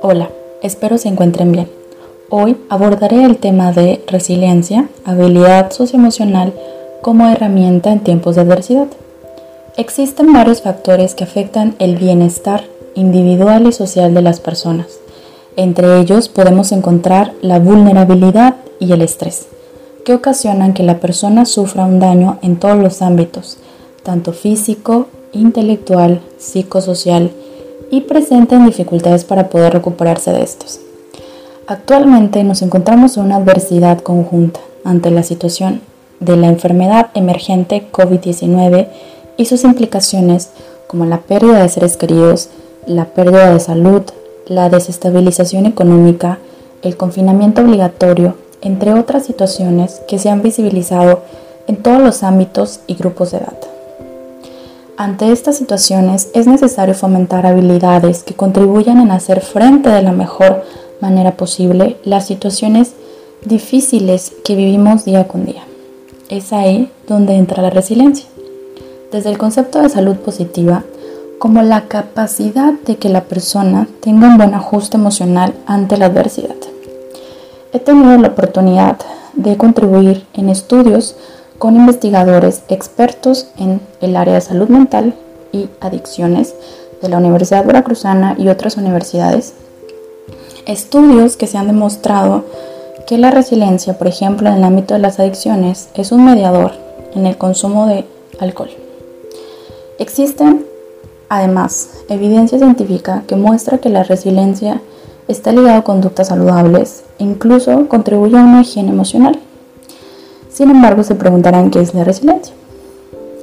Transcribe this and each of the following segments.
Hola, espero se encuentren bien. Hoy abordaré el tema de resiliencia, habilidad socioemocional como herramienta en tiempos de adversidad. Existen varios factores que afectan el bienestar individual y social de las personas. Entre ellos podemos encontrar la vulnerabilidad y el estrés, que ocasionan que la persona sufra un daño en todos los ámbitos, tanto físico, intelectual, psicosocial, y presenten dificultades para poder recuperarse de estos. Actualmente nos encontramos en una adversidad conjunta ante la situación de la enfermedad emergente COVID-19 y sus implicaciones como la pérdida de seres queridos, la pérdida de salud, la desestabilización económica, el confinamiento obligatorio, entre otras situaciones que se han visibilizado en todos los ámbitos y grupos de edad. Ante estas situaciones es necesario fomentar habilidades que contribuyan en hacer frente de la mejor manera posible las situaciones difíciles que vivimos día con día. Es ahí donde entra la resiliencia. Desde el concepto de salud positiva, como la capacidad de que la persona tenga un buen ajuste emocional ante la adversidad. He tenido la oportunidad de contribuir en estudios con investigadores expertos en el área de salud mental y adicciones de la Universidad Veracruzana y otras universidades. Estudios que se han demostrado que la resiliencia, por ejemplo, en el ámbito de las adicciones, es un mediador en el consumo de alcohol. Existen, además, evidencia científica que muestra que la resiliencia está ligada a conductas saludables e incluso contribuye a una higiene emocional. Sin embargo, se preguntarán qué es la resiliencia.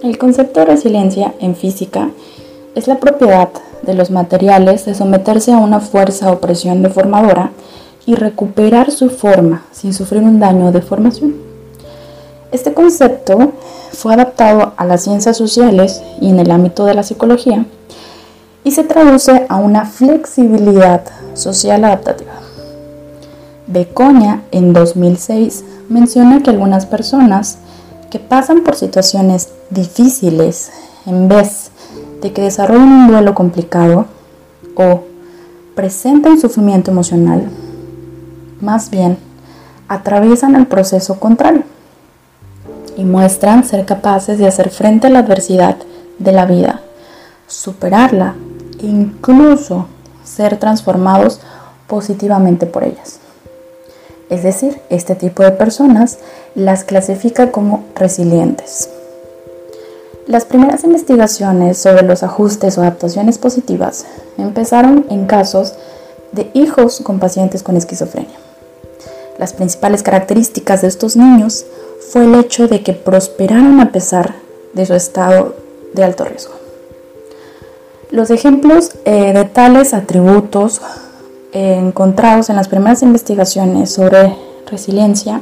El concepto de resiliencia en física es la propiedad de los materiales de someterse a una fuerza o presión deformadora y recuperar su forma sin sufrir un daño o deformación. Este concepto fue adaptado a las ciencias sociales y en el ámbito de la psicología y se traduce a una flexibilidad social adaptativa. Becoña en 2006 menciona que algunas personas que pasan por situaciones difíciles en vez de que desarrollen un duelo complicado o presenten sufrimiento emocional, más bien atraviesan el proceso contrario y muestran ser capaces de hacer frente a la adversidad de la vida, superarla e incluso ser transformados positivamente por ellas. Es decir, este tipo de personas las clasifica como resilientes. Las primeras investigaciones sobre los ajustes o adaptaciones positivas empezaron en casos de hijos con pacientes con esquizofrenia. Las principales características de estos niños fue el hecho de que prosperaron a pesar de su estado de alto riesgo. Los ejemplos eh, de tales atributos encontrados en las primeras investigaciones sobre resiliencia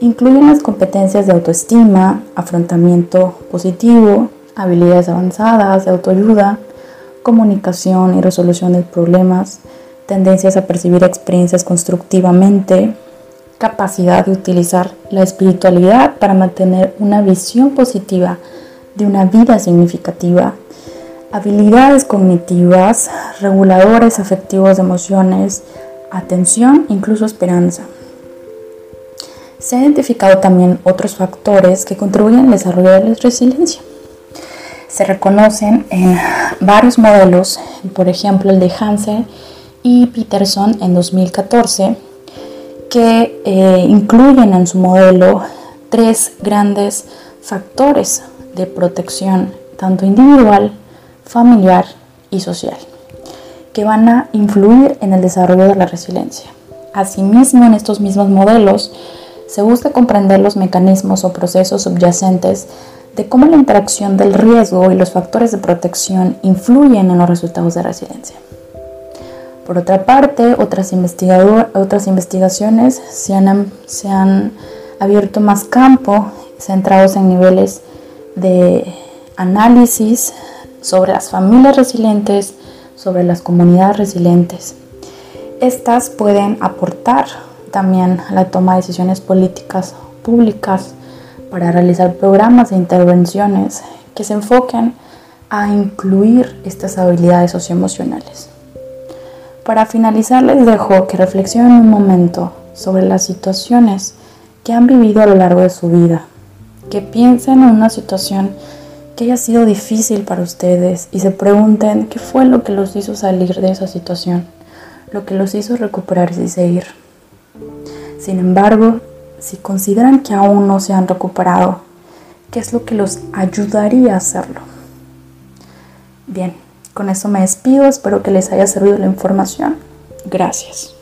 incluyen las competencias de autoestima, afrontamiento positivo, habilidades avanzadas de autoayuda, comunicación y resolución de problemas, tendencias a percibir experiencias constructivamente, capacidad de utilizar la espiritualidad para mantener una visión positiva de una vida significativa, habilidades cognitivas, reguladores afectivos de emociones, atención, incluso esperanza. Se han identificado también otros factores que contribuyen al desarrollo de la resiliencia. Se reconocen en varios modelos, por ejemplo el de Hansen y Peterson en 2014, que eh, incluyen en su modelo tres grandes factores de protección, tanto individual familiar y social, que van a influir en el desarrollo de la resiliencia. Asimismo, en estos mismos modelos se busca comprender los mecanismos o procesos subyacentes de cómo la interacción del riesgo y los factores de protección influyen en los resultados de resiliencia. Por otra parte, otras, otras investigaciones se han, se han abierto más campo centrados en niveles de análisis sobre las familias resilientes, sobre las comunidades resilientes. Estas pueden aportar también a la toma de decisiones políticas públicas para realizar programas de intervenciones que se enfoquen a incluir estas habilidades socioemocionales. Para finalizar les dejo que reflexionen un momento sobre las situaciones que han vivido a lo largo de su vida, que piensen en una situación que haya sido difícil para ustedes y se pregunten qué fue lo que los hizo salir de esa situación, lo que los hizo recuperarse y seguir. Sin embargo, si consideran que aún no se han recuperado, ¿qué es lo que los ayudaría a hacerlo? Bien, con eso me despido, espero que les haya servido la información. Gracias.